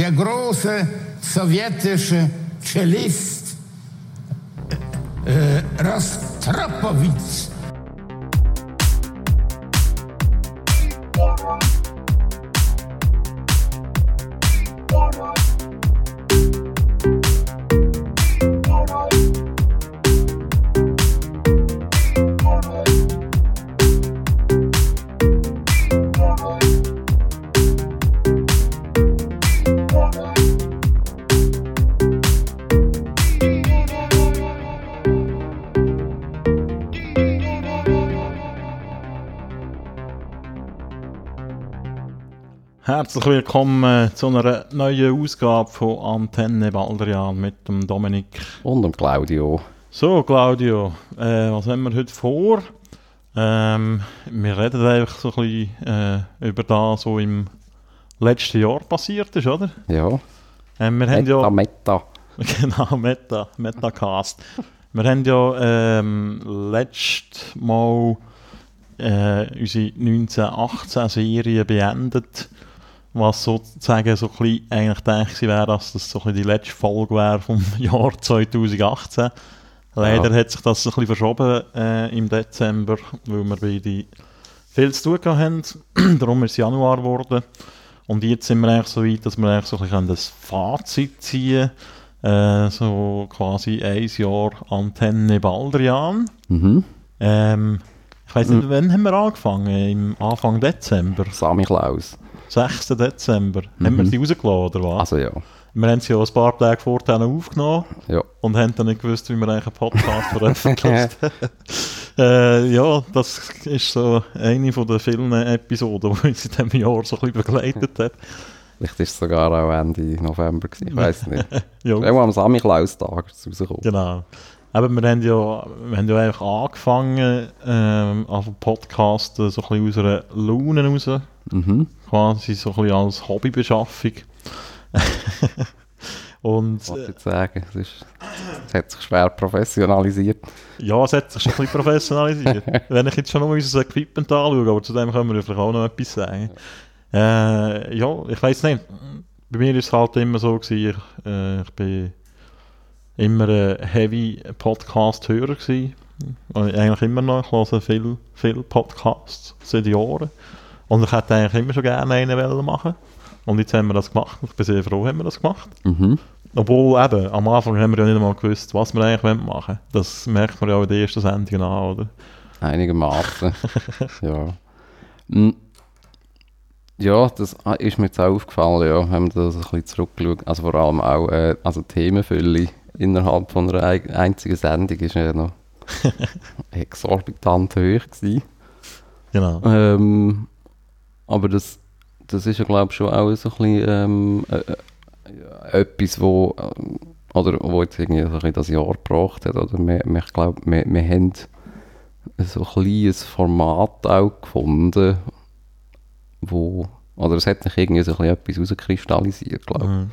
der große sowjetische Cellist äh, Rostropowitz. Herzlich willkommen zu einer neuen Ausgabe von Antenne Baldrian mit dem Dominik. Und dem Claudio. So, Claudio, äh, was haben wir heute vor? Ähm, wir reden einfach so ein bisschen äh, über das, was im letzten Jahr passiert ist, oder? Ja. Ähm, wir haben Meta, ja, Meta. genau, Meta, Metacast. wir haben ja ähm, letztes Mal äh, unsere 1918-Serie beendet, was sozusagen so ein bisschen eigentlich gedacht wäre, dass das so ein bisschen die letzte Folge wäre vom Jahr 2018. Leider Ja. hat sich das ein bisschen verschoben äh, im Dezember, weil wir beide viel zu tun hatten. Darum ist es Januar geworden. Und jetzt sind wir eigentlich so weit, dass wir eigentlich so ein bisschen das Fazit ziehen äh, So quasi ein Jahr Antenne Baldrian. Mhm. Ähm, ich weiß nicht, wann haben wir angefangen? Im Anfang Dezember? Sammy Klaus. 6. Dezember. Haben wir Mhm. sie rausgeladen, oder was? Also ja. wir haben sie ja ein paar Tage vorher aufgenommen Ja. und haben dann nicht gewusst, wie wir eigentlich einen Podcast veröffentlicht. äh, ja, das ist so eine von den vielen Episoden, die uns in diesem Jahr so ein bisschen begleitet hat. Vielleicht ist es sogar auch Ende November gewesen. Ich weiß nicht. Ja, Irgendwann am Sammy Klaus Tag ist es rausgekommen. Genau. Aber wir haben ja, wir haben ja einfach angefangen, ähm, also Podcasten so ein bisschen aus einer Laune raus, Mhm. quasi so ein bisschen als Hobbybeschaffung. Und ich jetzt sagen? Es, ist, es hat sich schwer professionalisiert. ja, es hat sich schon ein bisschen professionalisiert. Wenn ich jetzt schon noch unser Equipment anschaue, aber zu dem können wir vielleicht auch noch etwas sagen. Äh, ja, ich weiß nicht. Bei mir ist es halt immer so gewesen, ich, äh, ich bin immer ein heavy Podcast-Hörer gewesen. Eigentlich immer noch, ich höre viel, viel Podcasts seit Jahren. Und ich hätte eigentlich immer schon gerne einen wollen machen Und jetzt haben wir das gemacht. Ich bin sehr froh, haben wir das gemacht. Mhm. Obwohl eben, am Anfang haben wir ja nicht einmal gewusst, was wir eigentlich wollen machen Das merkt man ja auch in den ersten Sendungen an, oder? Einigermaßen. ja. Mm. Ja, das ah, ist mir jetzt auch aufgefallen, ja, wenn man das ein bisschen zurückgeschaut. Also vor allem auch, äh, also Themenfülle innerhalb von einer ei- einzigen Sendung ist ja noch exorbitant hoch gewesen. Genau. Ähm, aber das, das ist ja, glaube ich, schon auch so ein bisschen ähm, äh, äh, etwas, wo, ähm, oder, wo jetzt irgendwie so ein das Jahr gebracht hat. Oder wir, wir, ich glaube, wir, wir haben so ein kleines Format auch gefunden, wo, oder es hat sich irgendwie so ein bisschen etwas herauskristallisiert, glaube ich. Mhm.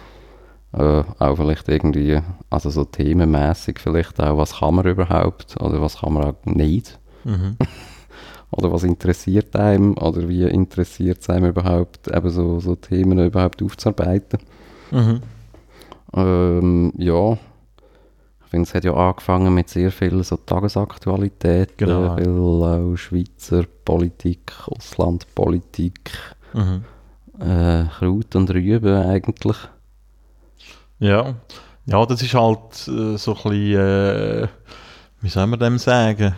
Äh, auch vielleicht irgendwie, also so themenmäßig vielleicht auch, was kann man überhaupt oder was kann man auch nicht. Mhm. Oder was interessiert einem oder wie interessiert es einem überhaupt, eben so, so Themen überhaupt aufzuarbeiten. Mhm. Ähm, ja, ich finde, es hat ja angefangen mit sehr viel so Tagesaktualitäten, Genau. viel auch Schweizer Politik, Auslandpolitik, Mhm. äh, Kraut und Rüben eigentlich. Ja. ja, das ist halt äh, so ein bisschen, äh, wie soll man dem sagen?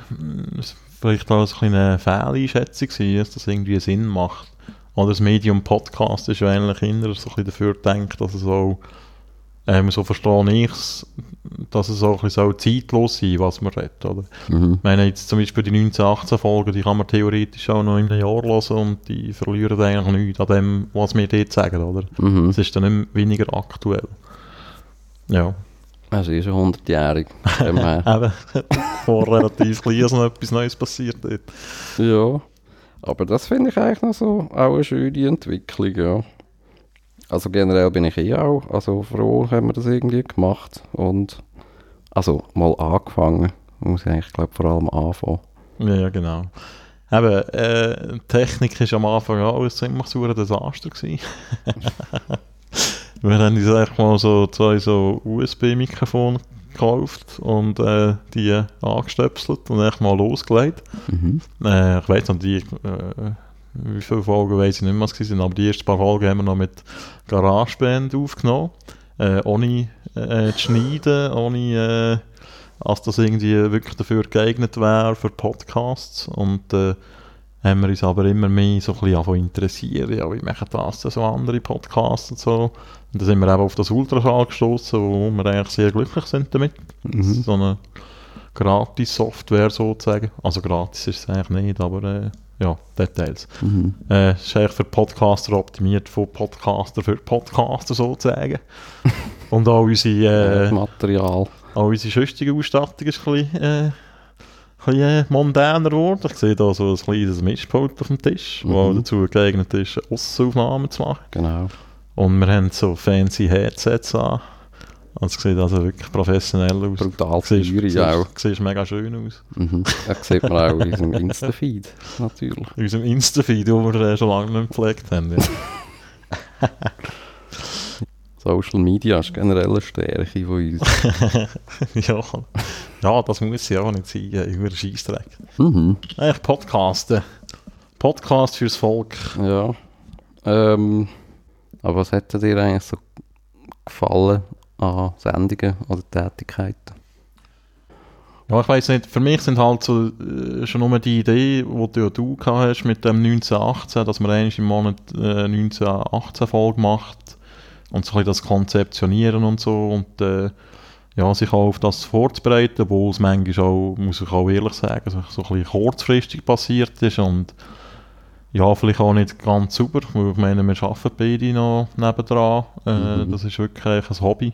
Vielleicht auch ein eine Fehleinschätzung gewesen, dass das irgendwie Sinn macht. Oder das Medium Podcast ist ja eigentlich eher so ein bisschen dafür gedacht, dass es auch, ähm, so verstehe ich es, dass es auch ein bisschen so zeitlos sein was man redet, oder? Mhm. Ich meine, jetzt zum Beispiel die 1918 Folgen, die kann man theoretisch auch noch in einem Jahr hören und die verlieren eigentlich nichts an dem, was wir dort sagen, oder? Mhm. Es ist dann nicht weniger aktuell. Ja, Also ist schon 100-jährig. von dem her. eben, vor relativ klein ist noch etwas Neues passiert dort. Ja, aber das finde ich eigentlich noch so auch eine schöne Entwicklung, ja. Also generell bin ich eh auch also froh, haben wir das irgendwie gemacht und also mal angefangen. Muss ich eigentlich glaube vor allem anfangen. Ja, genau. Eben, äh, Technik ist am Anfang auch ein ziemlich sauer Desaster. Wir haben uns eigentlich mal so zwei so USB-Mikrofone gekauft und äh, die angestöpselt und echt mal losgelegt. Mhm. Äh, ich weiß noch, die, äh, wie viele Folgen weiß ich nicht mehr, was waren, aber die ersten paar Folgen haben wir noch mit GarageBand aufgenommen. Äh, ohne äh, zu schneiden, ohne, äh, als das irgendwie wirklich dafür geeignet wäre für Podcasts. Und haben wir uns aber immer mehr so ein bisschen interessieren, ja, wie machen das denn so andere Podcasts und so. Und dann sind wir eben auf das Ultraschall gestoßen, wo wir eigentlich sehr glücklich sind damit. Mhm. So eine Gratis-Software sozusagen. Also gratis ist es eigentlich nicht, aber äh, ja, Details. Mhm. Äh, ist eigentlich für Podcaster optimiert, von Podcaster für Podcaster sozusagen. Und auch unsere, äh, Material. auch unsere sonstige Ausstattung ist ein bisschen, äh, bisschen äh, mondäner geworden. Ich sehe da so ein kleines Mischpult auf dem Tisch, Mhm. dazu geeignet ist, Aussenaufnahmen zu machen. Genau. Und wir haben so fancy Headsets an. Also es sieht also wirklich professionell aus. Brutal teuer siehst- auch. Siehst mega schön aus. Mhm. Das sieht man auch in unserem Insta-Feed, natürlich. In unserem Insta-Feed, den wir äh, schon lange nicht gepflegt haben. Ja. Social Media ist generell eine Stärke von uns. ja. Ja, das muss ja auch nicht sein, äh, über Scheissdreck. Mhm. Eigentlich Podcasten. Podcast fürs Volk. Ja. Ähm, aber was hat dir eigentlich so gefallen an Sendungen oder Tätigkeiten? Ja, ich weiß nicht, für mich sind halt so äh, schon nur die Idee, die du, ja du gehabt hast mit dem 1918, dass man eigentlich im Monat äh, 1918 Folge macht und so ein bisschen das Konzeptionieren und so und äh, ja, sich auch auf das vorzubereiten, wo es manchmal auch, muss ich auch ehrlich sagen, so, ein bisschen kurzfristig passiert ist und ja, vielleicht auch nicht ganz super, weil ich meine, wir arbeiten beide noch nebendran, äh, Mhm. das ist wirklich ein Hobby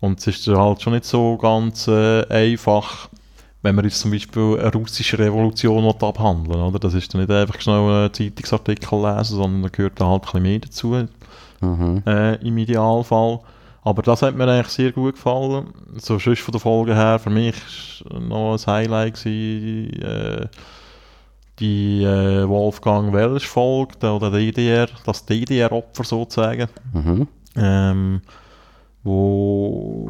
und es ist halt schon nicht so ganz äh, einfach, wenn man jetzt zum Beispiel eine russische Revolution abhandeln oder? Das ist dann nicht einfach schnell einen Zeitungsartikel lesen, sondern da gehört da halt ein bisschen mehr dazu, Mhm. äh, im Idealfall. Aber das hat mir eigentlich sehr gut gefallen. So sonst von der Folge her, für mich noch ein Highlight gewesen, äh, die äh, Wolfgang Welsch Folge, der- oder DDR, das DDR-Opfer sozusagen Mhm. ähm, wo,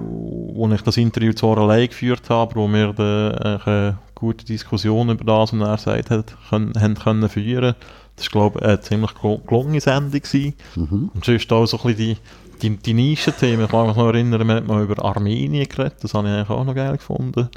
wo ich das Interview zwar allein geführt habe, wo wir da eigentlich eine gute Diskussion über das, was er gesagt hat, können, haben können führen. Das war, glaube ich, eine ziemlich gel- gelungene Sendung. Gewesen. Mhm. Und sonst auch so ein bisschen die, die, die Nischenthemen. Ich kann mich noch erinnern, wir haben mal über Armenien geredet, das habe ich eigentlich auch noch geil gefunden.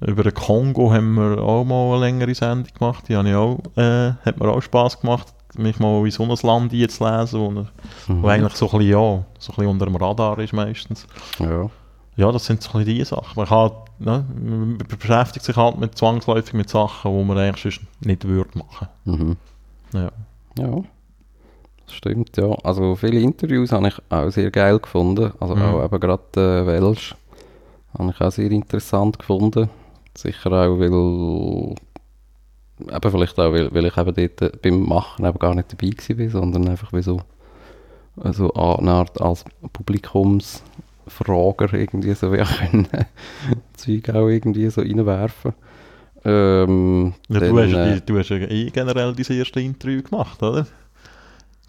Über den Kongo haben wir auch mal eine längere Sendung gemacht, die habe ich auch, äh, hat mir auch Spass gemacht, mich mal in so ein Land einzulesen, wo, Mhm. wo eigentlich so ein bisschen, ja, so ein bisschen unter dem Radar ist meistens. Ja. Ja, das sind so ein bisschen die Sachen. Man, kann, ne, man beschäftigt sich halt mit zwangsläufig mit Sachen, die man eigentlich sonst nicht würde machen. Mhm. Ja. Ja, stimmt, ja. Also viele Interviews habe ich auch sehr geil gefunden. Also Mhm. auch eben gerade äh, Welsh habe ich auch sehr interessant gefunden. Sicher auch, weil eben vielleicht auch, weil, weil ich eben dort äh, beim Machen eben gar nicht dabei bin, sondern einfach wie so also eine Art als Publikumsfrager irgendwie so wie können Zeug auch irgendwie so reinwerfen. Ähm, Ja, dann, du, hast, äh, ja- du hast ja eh generell dein erste Interview gemacht, oder?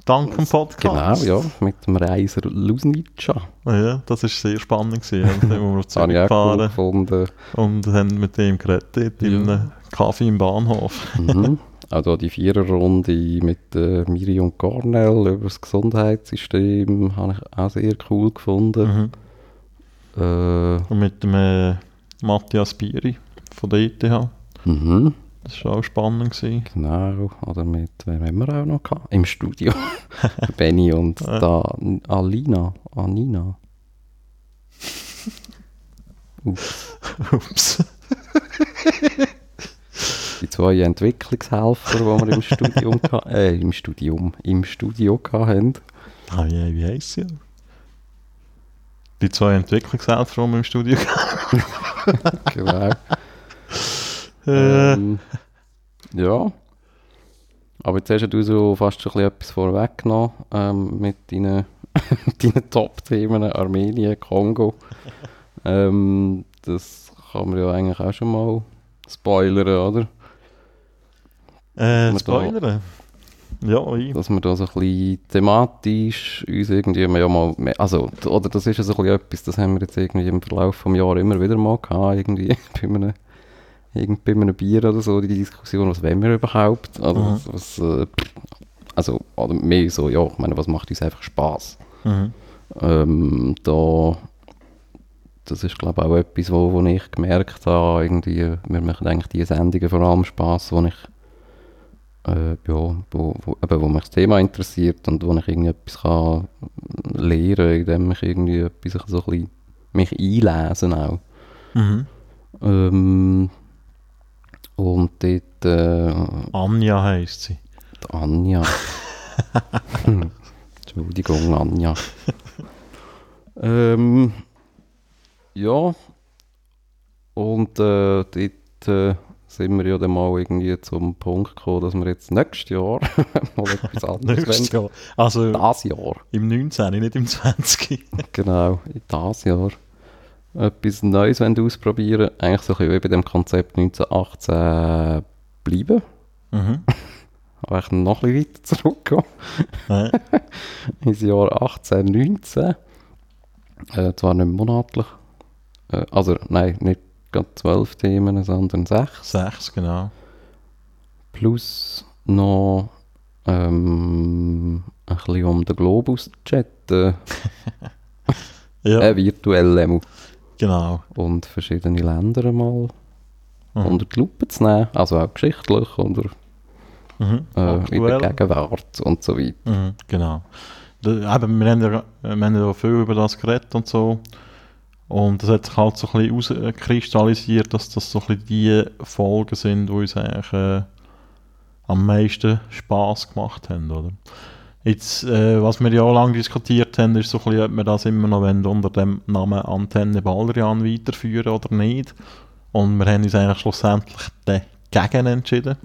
Dank dem Genau, Podcast. ja, mit dem Reiser Lusnitscha. Ja, das war sehr spannend. Gewesen. Sind wir auf Zürich cool gefahren gefunden. und haben mit dem geredet dort in Ja. einem Kaffee im Bahnhof. mhm. Da die Viererrunde mit äh, Miri und Cornell über das Gesundheitssystem habe ich auch sehr cool gefunden. Mhm. Äh, Und mit dem äh, Matthias Bieri von der ETH. mhm. Das war auch spannend. Gewesen. Genau, oder mit, wen haben wir auch noch gehabt? Im Studio. Benny und Ja. da Alina, Anina. Ups. Die zwei Entwicklungshelfer, die wir im Studium geha- äh, im Studium, im Studio hatten. Ah, wie, wie heisst sie? Die zwei Entwicklungshelfer, die wir im Studio Genau. Äh, Ähm, ja. Aber jetzt hast du so fast schon ein bisschen etwas vorweggenommen ähm, mit deinen, deinen Top-Themen Armenien, Kongo. ähm, das kann man ja eigentlich auch schon mal spoilern, oder? äh, da- Spoilern. Ja, ich. dass wir da so ein bisschen thematisch uns irgendwie ja mal, mehr- also, oder das ist ja so ein bisschen etwas, das haben wir jetzt irgendwie im Verlauf des Jahres immer wieder mal gehabt, irgendwie bei einem, irgend bei einem Bier oder so, die Diskussion, was wollen wir überhaupt, also, Mhm. was, äh, also, oder mehr so, ja, ich meine, was macht uns einfach Spaß Mhm. ähm, da, das ist glaube ich auch etwas, wo, wo ich gemerkt habe, irgendwie, mir machen eigentlich die Sendungen vor allem Spass, wo ich äh, ja, wo, wo, eben, wo mich das Thema interessiert und wo ich irgendwie etwas kann lernen, indem ich irgendwie etwas so ein bisschen mich einlesen auch. Mhm. Ähm, und dort äh, Anja heisst sie. die Anja. Entschuldigung, Anja. ähm, ja. Und äh, dort äh, sind wir ja dann mal irgendwie zum Punkt gekommen, dass wir jetzt nächstes Jahr mal etwas anderes Nächstes. Jahr. Also Das Jahr, im 19., nicht im 20. genau, in das Jahr. Etwas Neues wollen ausprobieren. Eigentlich so ein bisschen wie bei dem Konzept 1918 bleiben. mhm. Aber ich noch ein bisschen weiter zurückgehen. Ja. ins Jahr 18, 19. Äh, zwar nicht monatlich. Äh, also, nein, nicht gerade zwölf Themen, sondern sechs. Sechs, genau. Plus noch ähm, ein bisschen um den Globus chatten. Ja, Äh, virtuell einmal. Genau. Und verschiedene Länder mal Mhm. unter die Lupe zu nehmen. Also auch geschichtlich oder Mhm. äh, in der Gegenwart und so weiter. Mhm, genau. Da, eben, wir, haben ja, wir haben ja viel über das geredet und so. Und es hat sich halt so ein bisschen herauskristallisiert, dass das so ein bisschen die Folgen sind, die uns eigentlich äh, am meisten Spass gemacht haben, oder? Jetzt, äh, was wir ja lange diskutiert haben, ist so ein bisschen, ob wir das immer noch wollen, unter dem Namen Antenne Baldrian weiterführen oder nicht. Und wir haben uns eigentlich schlussendlich dagegen entschieden.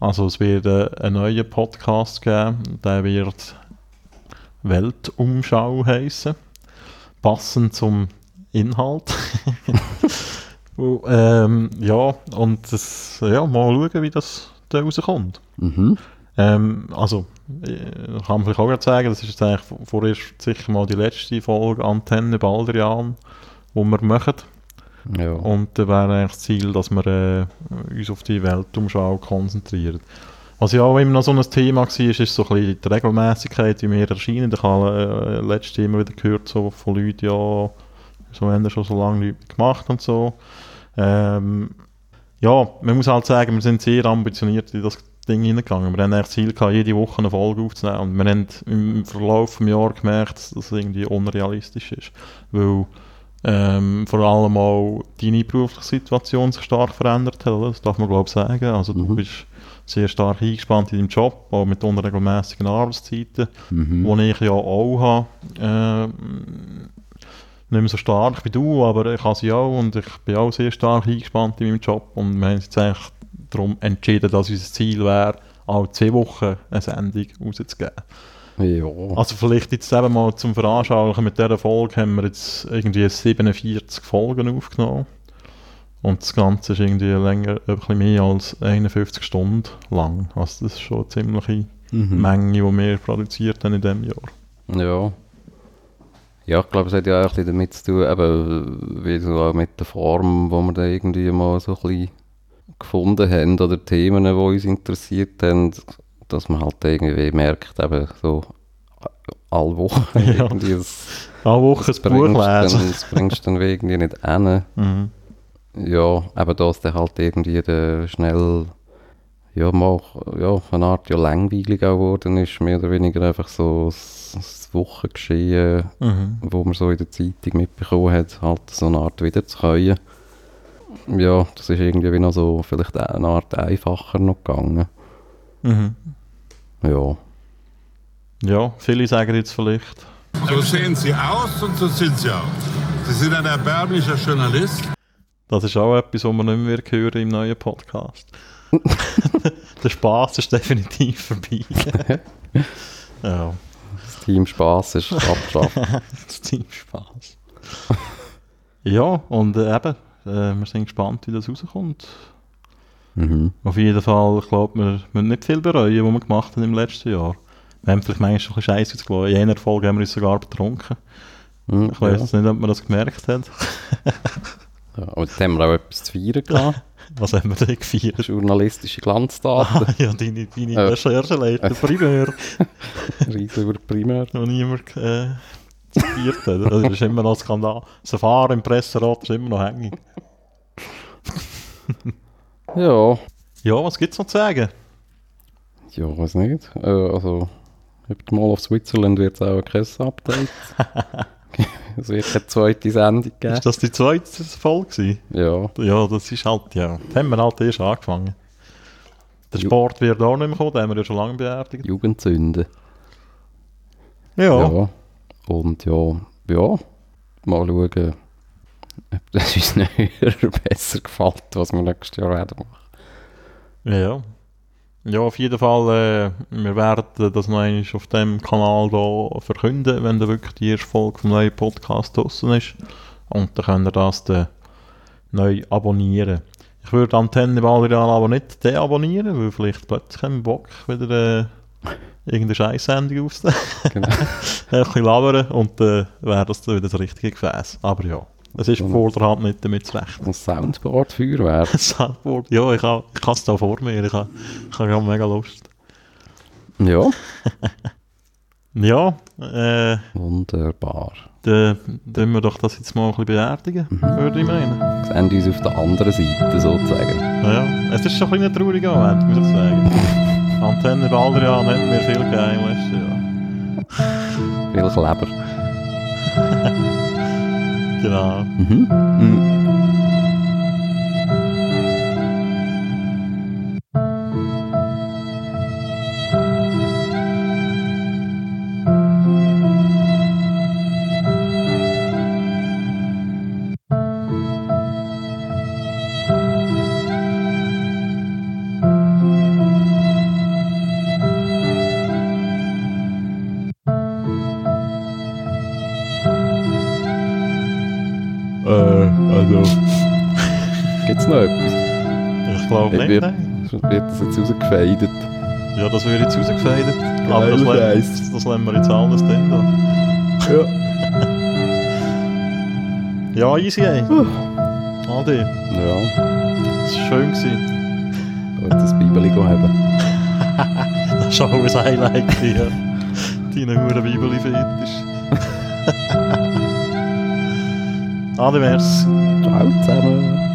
Also es wird äh, einen neuen Podcast geben, der wird Weltumschau heißen, passend zum Inhalt. Und, ähm, ja, und das, ja, mal schauen, wie das da rauskommt. Mhm. Ähm, also, ich kann man vielleicht auch gerade sagen, das ist jetzt eigentlich vorerst sicher mal die letzte Folge Antenne Baldrian, die wir machen. Ja. Und da wäre eigentlich das Ziel, dass wir äh, uns auf die Weltumschau konzentrieren. Was ja auch immer noch so ein Thema war, ist, ist so ein bisschen die Regelmäßigkeit, wie wir erscheinen. Ich habe äh, letztes immer wieder gehört so von Leuten, ja, so haben wir schon so lange nichts gemacht und so. Ähm, ja, man muss halt sagen, wir sind sehr ambitioniert in das Ding hineingegangen. Wir haben das Ziel gehabt, jede Woche eine Folge aufzunehmen. Und wir haben im Verlauf des Jahres gemerkt, dass das irgendwie unrealistisch ist. Weil ähm, vor allem auch deine berufliche Situation sich stark verändert hat, das darf man glaube ich sagen. Also du Mhm. bist sehr stark eingespannt in deinem Job, auch mit unregelmäßigen Arbeitszeiten, Mhm. die ich ja auch habe. Ähm, nicht mehr so stark wie du, aber ich habe sie auch und ich bin auch sehr stark eingespannt in meinem Job und wir haben jetzt eigentlich darum entschieden, dass unser Ziel wäre, alle zwei Wochen eine Sendung rauszugeben. Ja. Also vielleicht jetzt eben mal zum Veranschaulichen, mit dieser Folge haben wir jetzt irgendwie 47 Folgen aufgenommen. Und das Ganze ist irgendwie länger, ein bisschen mehr als 51 Stunden lang. Also das ist schon eine ziemliche Mhm. Menge, die wir produziert haben in diesem Jahr. Ja. Ja, ich glaube, es hat ja auch ein bisschen damit zu tun, eben, wie so auch mit der Form, wo wir da irgendwie mal so ein bisschen gefunden haben, oder Themen, die uns interessiert haben, dass man halt irgendwie merkt, eben so alle Wochen Ja. irgendwie, das, Alle Woche ein Buch bringst, dann, lesen. das bringst du dann irgendwie nicht hin. Mhm. Ja, eben da ist dann halt irgendwie der schnell ja, mal, ja, eine Art ja langweilig auch geworden ist, mehr oder weniger einfach so das, Wochengeschehen, Mhm. wo man so in der Zeitung mitbekommen hat, halt so eine Art wiederzukäuen. Ja, das ist irgendwie wie noch so vielleicht eine Art einfacher noch gegangen. Mhm. Ja. Ja, viele sagen jetzt vielleicht, So sehen Sie aus und so sind Sie auch. Sie sind ein erbärmlicher Journalist. das ist auch etwas, was man nicht mehr hören im neuen Podcast. Der Spaß ist definitiv vorbei. ja, Das Team Spass ist abgeschafft. das Team Spaß. ja, und äh, eben, äh, wir sind gespannt, wie das rauskommt. Mhm. Auf jeden Fall, ich glaube, wir müssen nicht viel bereuen, was wir gemacht haben im letzten Jahr. Wir haben vielleicht manchmal schon ein bisschen Scheiße ausgelassen. In einer Folge haben wir uns sogar betrunken. Mhm, Ich weiß ja. nicht, ob man das gemerkt hat. Ja, aber jetzt haben wir auch etwas zu feiern gehabt. Was haben wir denn gefeiert? Journalistische Glanzdaten. Ah, ja, deine, deine Äh. Recherche leiten, Primär, Riesen über Primär. noch niemand äh, hat. Also, Das ist immer noch ein Skandal. Das Fahren im Presserat ist immer noch hängig. Ja, Ja, was gibt es noch zu sagen? ja, weiß nicht. Äh, also, Mall of Switzerland wird es auch ein Kresse-Update. es wird keine zweite Sendung geben. Ist das die zweite Folge? Ja, Ja, das ist halt, ja. Da haben wir halt erst angefangen. Der Sport wird auch nicht mehr kommen, den haben wir ja schon lange beerdigt. Jugendsünde. Ja. Ja. Und ja, ja, mal schauen, ob das uns näher besser gefällt, was wir nächstes Jahr werden machen. Ja, ja. Auf jeden Fall, äh, wir werden das noch auf dem Kanal da verkünden, wenn da wirklich die erste Folge vom neuen Podcast draussen ist. Und dann könnt ihr das dann neu abonnieren. Ich würde Antenne Ballreal aber nicht deabonnieren, weil vielleicht plötzlich haben Bock, wieder äh, irgendeine Scheißsendung aufzunehmen. Genau. ein bisschen labern und dann wäre das wieder das richtige Gefäß. Aber ja, es ist vor der Hand nicht damit zu rechnen. Ein Soundboard-Feuerwehr. Soundboard, ja, ich habe ich es da vor mir, ich habe gerade mega Lust. Ja, Ja, äh, wunderbar. dann tun wir doch das jetzt mal ein bisschen beerdigen, würde ich meinen. Wir sehen uns auf der anderen Seite sozusagen. Ja, es ist schon ein bisschen ein trauriger Moment, muss ich sagen. Antenne Baldrian hat mir viel gegeben im letzten Jahr. Viel Kleber. Genau. Mhm. Mhm. Wird, wird das jetzt rausgefeidet? Ja, das würde jetzt rausgefeiert. Aber das, Scheiß. das lassen wir jetzt alles drin. Da. Ja. Ja, easy, ey. Adi, Ja, es war schön. Gewesen. ich jetzt das Bibeli haben. Das war auch ein Highlight, ja. Deine hure Bibel fertig. Adi, merci. Ciao zusammen.